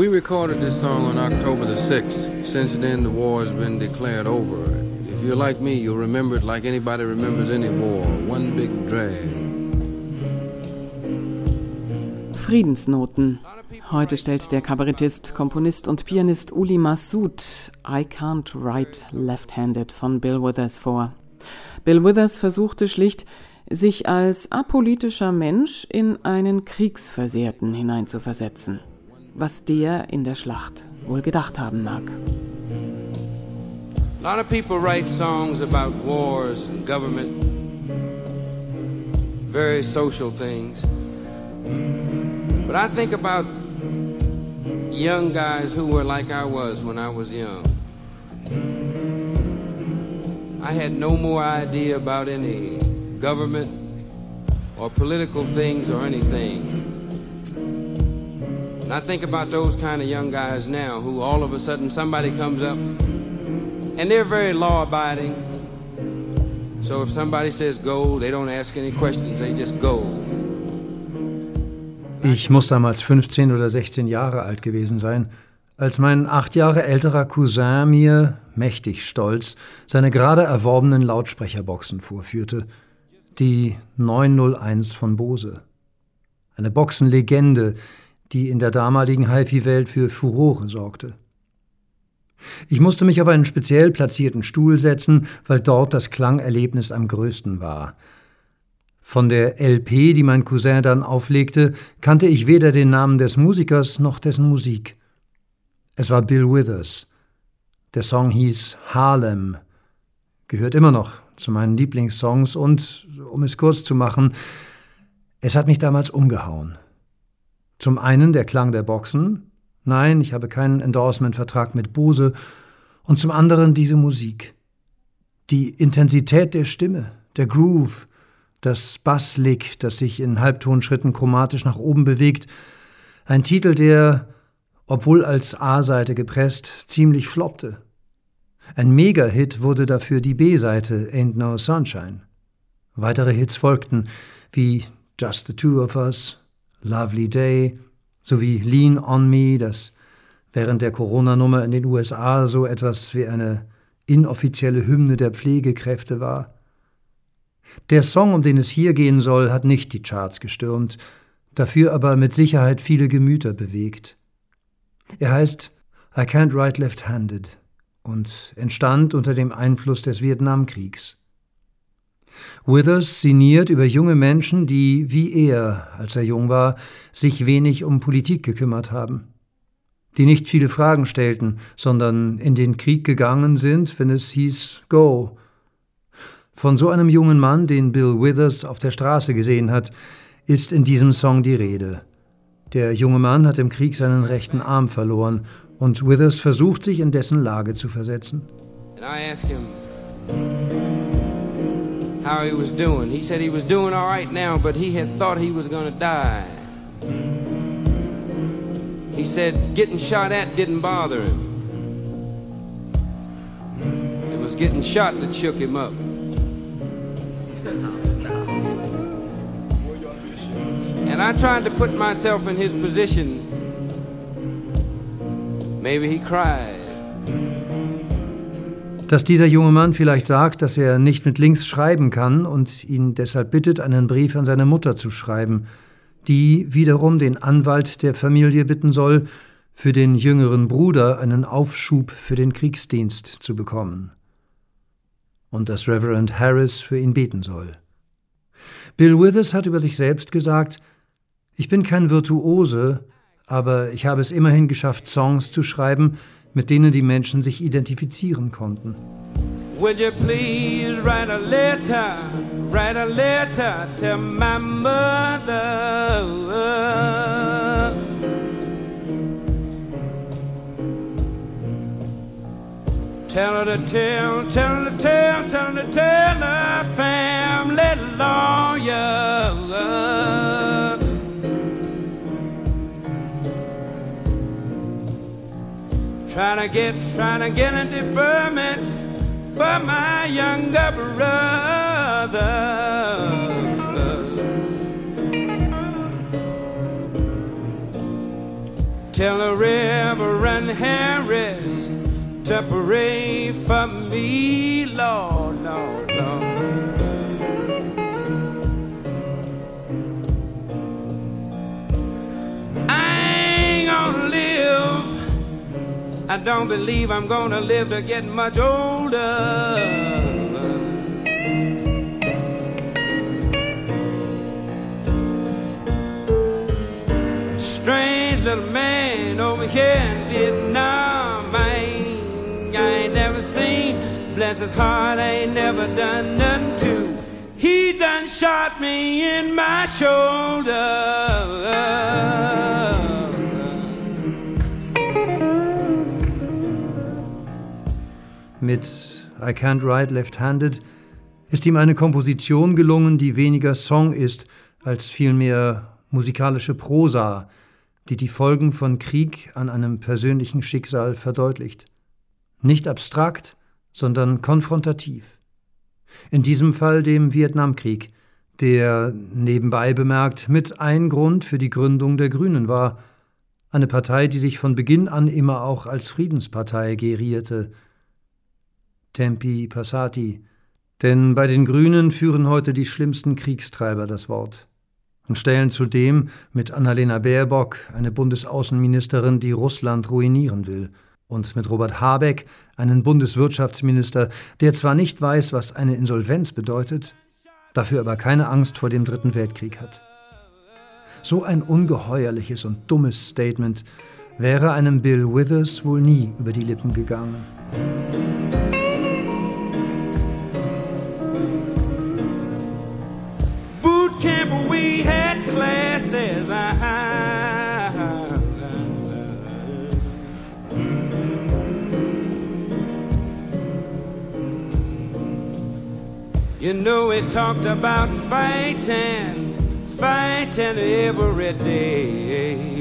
We recorded this song on October the 6th. Since then, the war has been declared over. If you're like me, you'll remember it like anybody remembers any war. One big drag. Friedensnoten. Heute stellt der Kabarettist, Komponist und Pianist Uli Massoud I Can't Write Left-Handed von Bill Withers vor. Bill Withers versuchte schlicht, sich als apolitischer Mensch in einen Kriegsversehrten hineinzuversetzen, was der in der Schlacht wohl gedacht haben mag. A lot of people write songs about wars and government, very social things. But I think about young guys who were like I was when I was young. I had no more idea about any government or political things or anything. And I think about those kind of young guys now who all of a sudden somebody comes up and they're very law abiding. So if somebody says go, they don't ask any questions, they just go. Ich muss damals 15 oder 16 Jahre alt gewesen sein, als mein acht Jahre älterer Cousin mir, mächtig stolz, seine gerade erworbenen Lautsprecherboxen vorführte, die 901 von Bose. Eine Boxenlegende, die in der damaligen HiFi-Welt für Furore sorgte. Ich musste mich auf einen speziell platzierten Stuhl setzen, weil dort das Klangerlebnis am größten war – von der LP, die mein Cousin dann auflegte, kannte ich weder den Namen des Musikers noch dessen Musik. Es war Bill Withers. Der Song hieß Harlem, gehört immer noch zu meinen Lieblingssongs und, um es kurz zu machen, es hat mich damals umgehauen. Zum einen der Klang der Boxen, nein, ich habe keinen Endorsement-Vertrag mit Bose, und zum anderen diese Musik. Die Intensität der Stimme, der Groove, das Basslick, das sich in Halbtonschritten chromatisch nach oben bewegt, ein Titel, der, obwohl als A-Seite gepresst, ziemlich floppte. Ein Mega-Hit wurde dafür die B-Seite Ain't No Sunshine. Weitere Hits folgten, wie Just the Two of Us, Lovely Day sowie Lean on Me, das während der Corona-Nummer in den USA so etwas wie eine inoffizielle Hymne der Pflegekräfte war. Der Song, um den es hier gehen soll, hat nicht die Charts gestürmt, dafür aber mit Sicherheit viele Gemüter bewegt. Er heißt I Can't Write Left-Handed und entstand unter dem Einfluss des Vietnamkriegs. Withers sinniert über junge Menschen, die, wie er, als er jung war, sich wenig um Politik gekümmert haben, die nicht viele Fragen stellten, sondern in den Krieg gegangen sind, wenn es hieß Go, von so einem jungen Mann, den Bill Withers auf der Straße gesehen hat, ist in diesem Song die Rede. Der junge Mann hat im Krieg seinen rechten Arm verloren und Withers versucht sich in dessen Lage zu versetzen. And I asked him how he was doing. He said he was doing all right now, but he had thought he was going to die. He said getting shot at didn't bother him. It was getting shot that shook him up. And I tried to put myself in his position. Maybe he cried. Dass dieser junge Mann vielleicht sagt, dass er nicht mit links schreiben kann und ihn deshalb bittet, einen Brief an seine Mutter zu schreiben, die wiederum den Anwalt der Familie bitten soll, für den jüngeren Bruder einen Aufschub für den Kriegsdienst zu bekommen. Und dass Reverend Harris für ihn beten soll. Bill Withers hat über sich selbst gesagt, ich bin kein Virtuose, aber ich habe es immerhin geschafft, Songs zu schreiben, mit denen die Menschen sich identifizieren konnten. Would you please write a letter, write a letter to my mother? Tell her to tell, tell her to tell, tell her to tell her family lawyer. Trying to get, trying to get a deferment for my younger brother. tell the Reverend Harris to pray for me, Lord, Lord, Lord. I don't believe I'm gonna live to get much older. Strange little man over here in Vietnam, I ain't, I ain't never seen. Bless his heart, I ain't never done nothing to. He done shot me in my shoulder. Mit I Can't Write Left-Handed ist ihm eine Komposition gelungen, die weniger Song ist als vielmehr musikalische Prosa, die die Folgen von Krieg an einem persönlichen Schicksal verdeutlicht. Nicht abstrakt, sondern konfrontativ. In diesem Fall dem Vietnamkrieg, der nebenbei bemerkt mit ein Grund für die Gründung der Grünen war, eine Partei, die sich von Beginn an immer auch als Friedenspartei gerierte, Tempi Passati, denn bei den Grünen führen heute die schlimmsten Kriegstreiber das Wort und stellen zudem mit Annalena Baerbock eine Bundesaußenministerin, die Russland ruinieren will, und mit Robert Habeck einen Bundeswirtschaftsminister, der zwar nicht weiß, was eine Insolvenz bedeutet, dafür aber keine Angst vor dem Dritten Weltkrieg hat. So ein ungeheuerliches und dummes Statement wäre einem Bill Withers wohl nie über die Lippen gegangen. Says I. You know, we talked about fighting, fighting every day.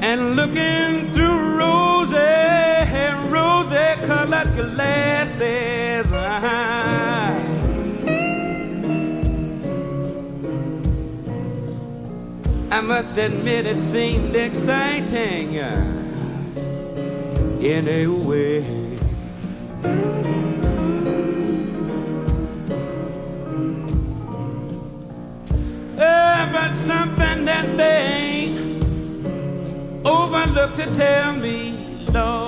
And looking through rosy, colored glasses. I must admit it seemed exciting in a way. Uh, but something that they overlooked to tell me, Lord.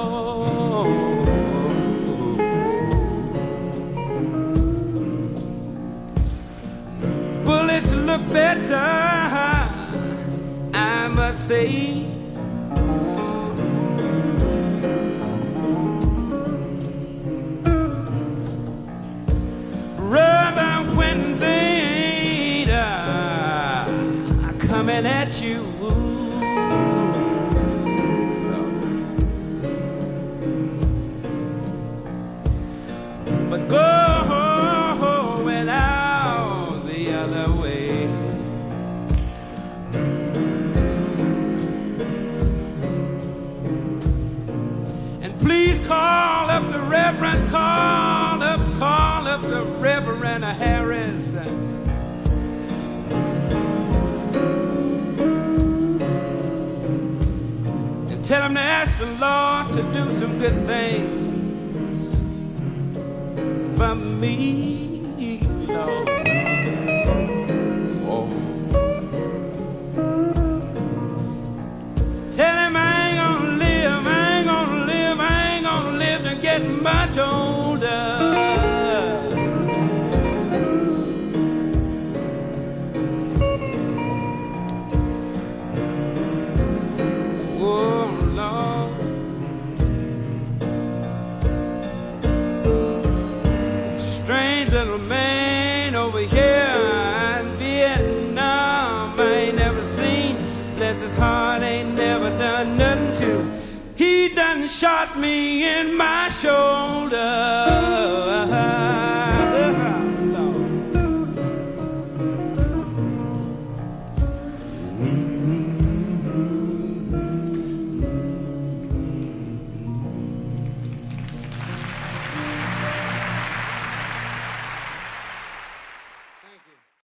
Better I must say. Rather when they are coming at you. But go Reverend, call up, call up the Reverend Harris. And tell him to ask the Lord to do some good things for me, to get shot me in my shoulder.